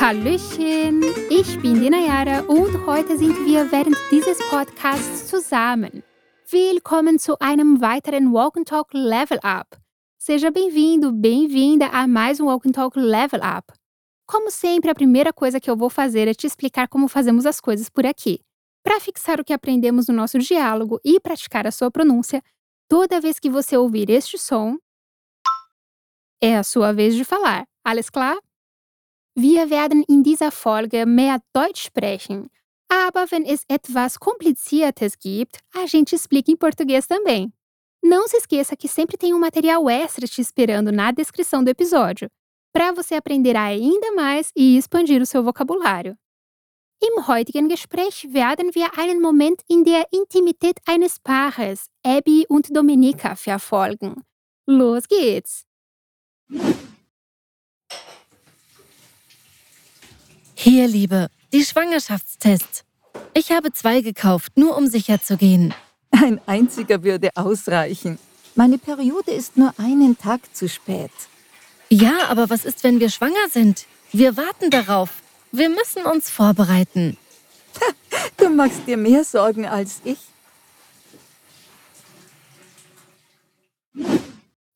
Hallöchen, ich bin die Nayara und heute sind wir während dieses Podcasts zusammen. Willkommen zu einem weiteren Walk and Talk Level Up. Seja bem-vindo, bem-vinda a mais um Walk and Talk Level Up. Como sempre, a primeira coisa que eu vou fazer é te explicar como fazemos as coisas por aqui. Para fixar o que aprendemos no nosso diálogo e praticar a sua pronúncia, toda vez que você ouvir este som, é a sua vez de falar. Alles klar? Wir werden in dieser Folge mehr Deutsch sprechen, aber wenn es etwas Kompliziertes gibt, a gente explica em português também. Não se esqueça que sempre tem um material extra te esperando na descrição do episódio, para você aprender ainda mais e expandir o seu vocabulário. Im heutigen Gespräch werden wir einen Moment in der Intimität eines Paares, Abby und Dominika, verfolgen. Los geht's! Hier, Liebe, die Schwangerschaftstests. Ich habe zwei gekauft, nur um sicher zu gehen. Ein einziger würde ausreichen. Meine Periode ist nur einen Tag zu spät. Ja, aber was ist, wenn wir schwanger sind? Wir warten darauf. Wir müssen uns vorbereiten. Du machst dir mehr Sorgen als ich.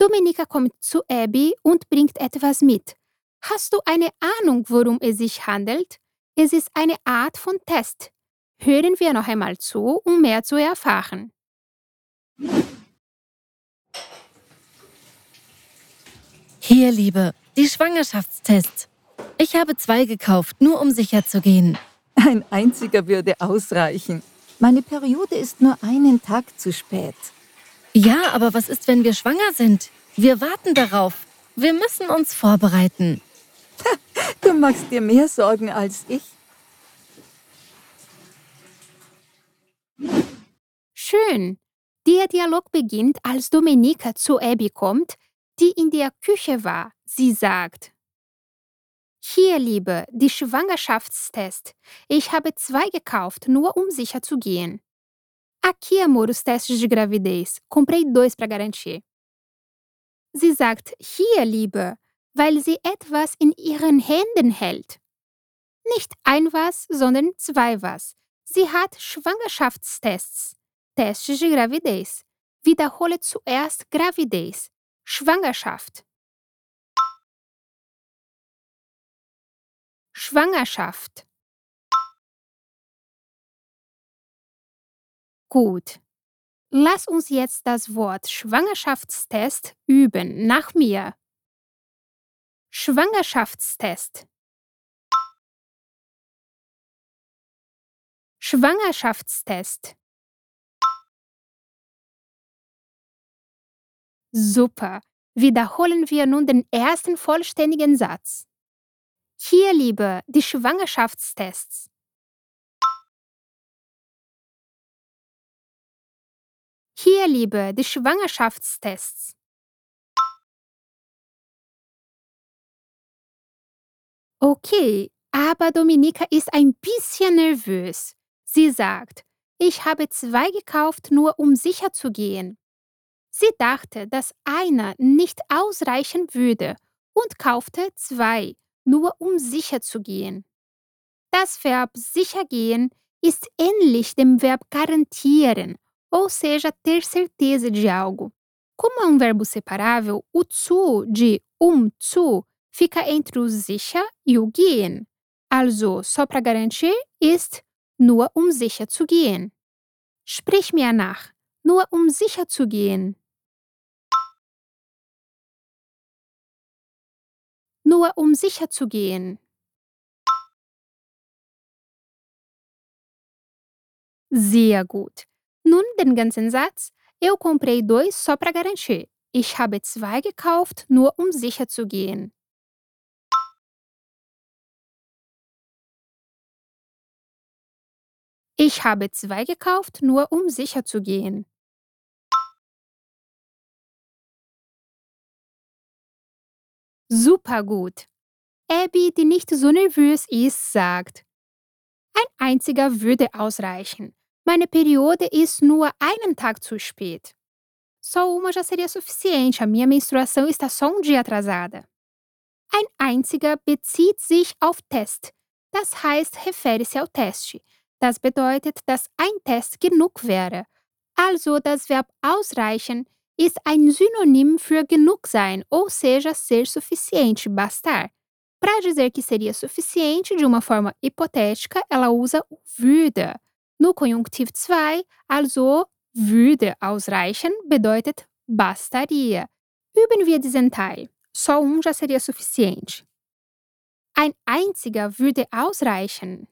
Dominika kommt zu Abby und bringt etwas mit. Hast du eine Ahnung, worum es sich handelt? Es ist eine Art von Test. Hören wir noch einmal zu, um mehr zu erfahren. Hier, Liebe, die Schwangerschaftstests. Ich habe zwei gekauft, nur um sicher zu gehen. Ein einziger würde ausreichen. Meine Periode ist nur einen Tag zu spät. Ja, aber was ist, wenn wir schwanger sind? Wir warten darauf. Wir müssen uns vorbereiten. Du machst dir mehr Sorgen als ich. Schön. Der Dialog beginnt, als Dominika zu Abby kommt, die in der Küche war. Sie sagt, hier, Liebe, die Schwangerschaftstest. Ich habe zwei gekauft, nur um sicher zu gehen. Aqui, amor, os testes de gravidez. Comprei dois para garantir. Sie sagt, hier, Liebe, weil sie etwas in ihren Händen hält. Nicht ein was, sondern zwei was. Sie hat Schwangerschaftstests. Testes de gravidez. Wiederhole zuerst Gravidez. Schwangerschaft. Schwangerschaft. Gut. Lass uns jetzt das Wort Schwangerschaftstest üben nach mir. Schwangerschaftstest. Schwangerschaftstest. Super. Wiederholen wir nun den ersten vollständigen Satz. Hier, Liebe, die Schwangerschaftstests. Hier, Liebe, die Schwangerschaftstests. Okay, aber Dominika ist ein bisschen nervös. Sie sagt, ich habe zwei gekauft, nur um sicher zu gehen. Sie dachte, dass einer nicht ausreichen würde und kaufte zwei, nur um sicher zu gehen. Das Verb sicher gehen ist ähnlich dem Verb garantieren, ou seja, ter certeza de algo. Como é um verbo separável, o zu de um zu fica entre o sicher e o gehen. Also, só para garantir, ist nur um sicher zu gehen. Sprich mir nach. Nur um sicher zu gehen. Nur um sicher zu gehen. Sehr gut. Nun den ganzen Satz. Eu comprei dois só para garantir. Ich habe zwei gekauft, nur um sicher zu gehen. Ich habe zwei gekauft, nur um sicher zu gehen. Super gut. Abby, die nicht so nervös ist, sagt, ein einziger würde ausreichen. Meine Periode ist nur einen Tag zu spät. Só uma já seria suficiente, a minha menstruação está só um dia atrasada. Ein einziger bezieht sich auf Test. Das heißt, refere-se ao teste. Das bedeutet, dass ein Test genug wäre. Also, das Verb ausreichen ist ein Synonym für genug sein, ou seja, ser suficiente, bastar. Para dizer que seria suficiente de uma forma hipotética, ela usa o würde. No Konjunktiv 2, also würde ausreichen, bedeutet bastaria. Üben wir diesen Teil. Só um já seria suficiente. Ein einziger würde ausreichen.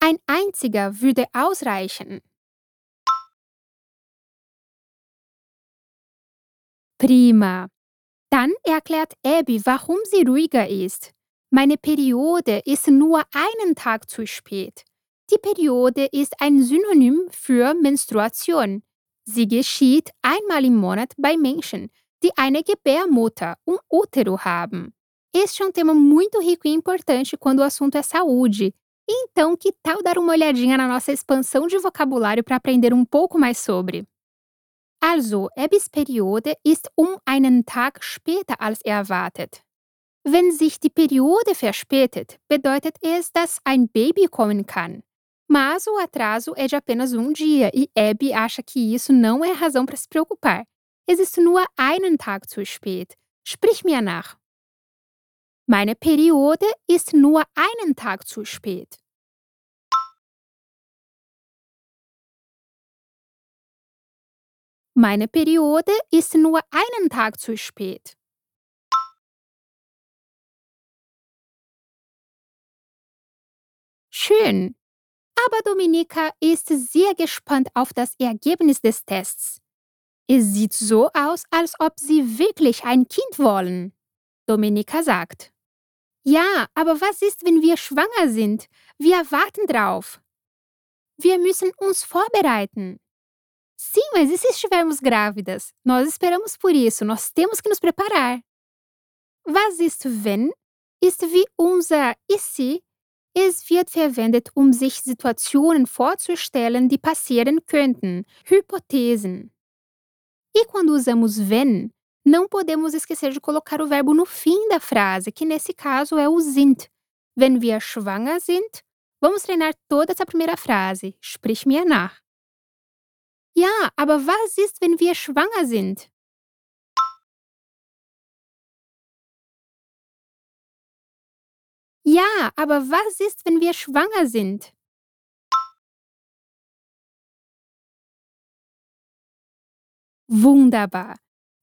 Ein einziger würde ausreichen. Prima. Dann erklärt Abby, warum sie ruhiger ist. Meine Periode ist nur einen Tag zu spät. Die Periode ist ein Synonym für Menstruation. Sie geschieht einmal im Monat bei Menschen, die eine Gebärmutter, um útero haben. Este é um tema muito rico e importante quando o assunto é saúde. Então, que tal dar uma olhadinha na nossa expansão de vocabulário para aprender um pouco mais sobre? Also, Ebbys Periode ist um einen Tag später als erwartet. Wenn sich die Periode verspätet, bedeutet es, dass ein Baby kommen kann. Mas o atraso é de apenas um dia e Abby acha que isso não é razão para se preocupar. Existe nur einen Tag zu spät. Sprich mir nach. Meine Periode ist nur einen Tag zu spät. Meine Periode ist nur einen Tag zu spät. Schön. Aber Dominika ist sehr gespannt auf das Ergebnis des Tests. Es sieht so aus, als ob Sie wirklich ein Kind wollen. Dominika sagt. Ja, aber was ist, wenn wir schwanger sind? Wir warten drauf. Wir müssen uns vorbereiten. Sim, mas e se estivermos grávidas? Nós esperamos por isso, nós temos que nos preparar. Was ist wenn? Ist wie unser ist Es wird verwendet, um sich Situationen vorzustellen, die passieren könnten, Hypothesen. E quando usamos wenn, não podemos esquecer de colocar o verbo no fim da frase, que nesse caso é o sind. Wenn wir schwanger sind, vamos treinar toda essa primeira frase. Sprich mir nach. Ja, aber was ist, wenn wir schwanger sind? Ja, aber was ist, wenn wir schwanger sind? Wunderbar.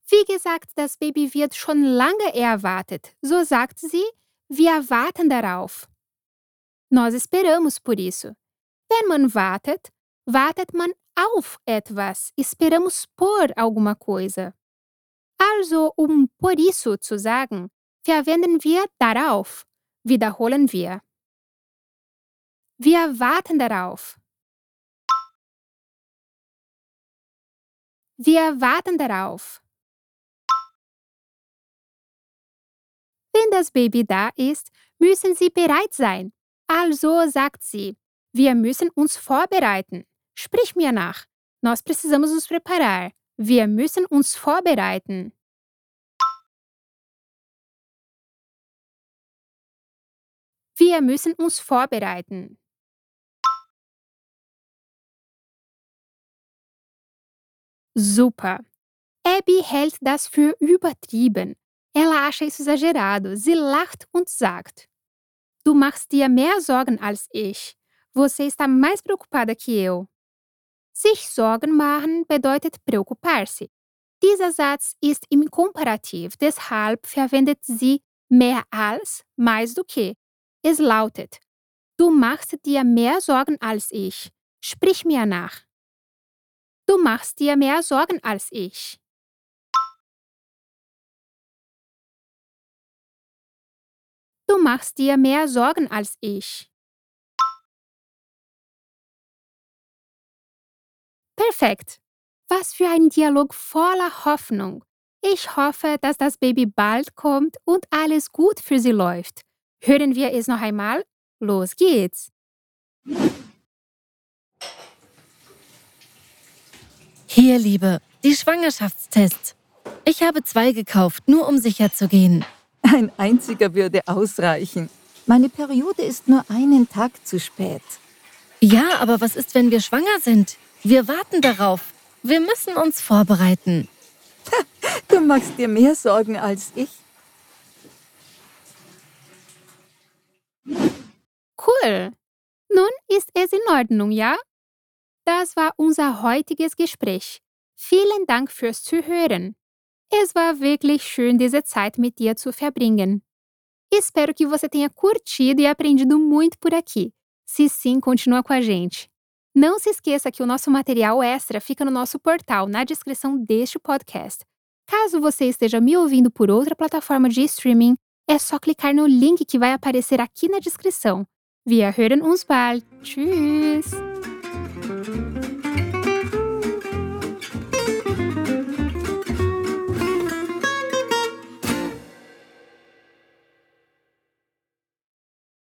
Wie gesagt, das Baby wird schon lange erwartet. So sagt sie, wir warten darauf. Nós esperamos por isso. Wenn man wartet, wartet man auf etwas. Esperamos por alguma coisa. Also, um por isso zu sagen, verwenden wir darauf. Wiederholen wir. Wir warten darauf. Wir warten darauf. Wenn das Baby da ist, müssen Sie bereit sein. Also sagt sie, wir müssen uns vorbereiten. Sprich mir nach. Nós precisamos nos preparar. Wir müssen uns vorbereiten. Wir müssen uns vorbereiten. Super. Abby hält das für übertrieben. Ela acha isso exagerado. Sie lacht und sagt: Du machst dir mehr Sorgen als ich. Você está mais preocupada que eu. Sich Sorgen machen bedeutet preocupar-se. Dieser Satz ist im Komparativ, deshalb verwendet sie mehr als, mais do que. Es lautet, du machst dir mehr Sorgen als ich. Sprich mir nach. Du machst dir mehr Sorgen als ich. Du machst dir mehr Sorgen als ich. Perfekt. Was für ein Dialog voller Hoffnung. Ich hoffe, dass das Baby bald kommt und alles gut für sie läuft. Hören wir es noch einmal. Los geht's! Hier, Liebe, die Schwangerschaftstests. Ich habe zwei gekauft, nur um sicher zu gehen. Ein einziger würde ausreichen. Meine Periode ist nur einen Tag zu spät. Ja, aber was ist, wenn wir schwanger sind? Wir warten darauf. Wir müssen uns vorbereiten. Du machst dir mehr Sorgen als ich. Nun ist es in Ordnung, ja? Das war unser heutiges Gespräch. Vielen Dank fürs Zuhören. Es war wirklich schön, diese Zeit mit dir zu verbringen. Espero que você tenha curtido e aprendido muito por aqui. Se sim, continua com a gente. Não se esqueça que o nosso material extra fica no nosso portal, na descrição deste podcast. Caso você esteja me ouvindo por outra plataforma de streaming, é só clicar no link que vai aparecer aqui na descrição. Wir hören uns bald. Tschüss!